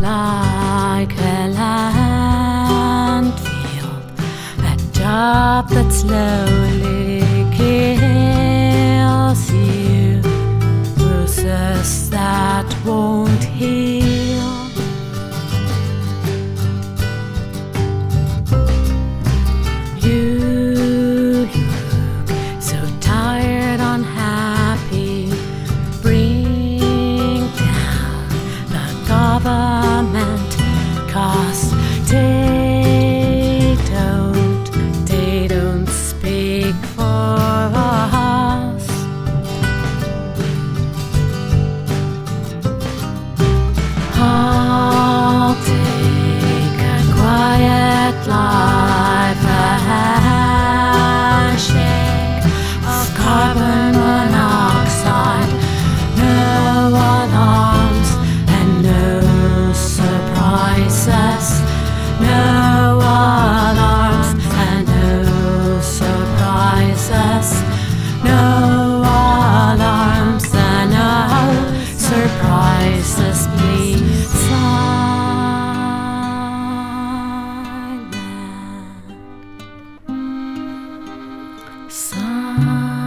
like a landfield, a job that slowly quiet Silent.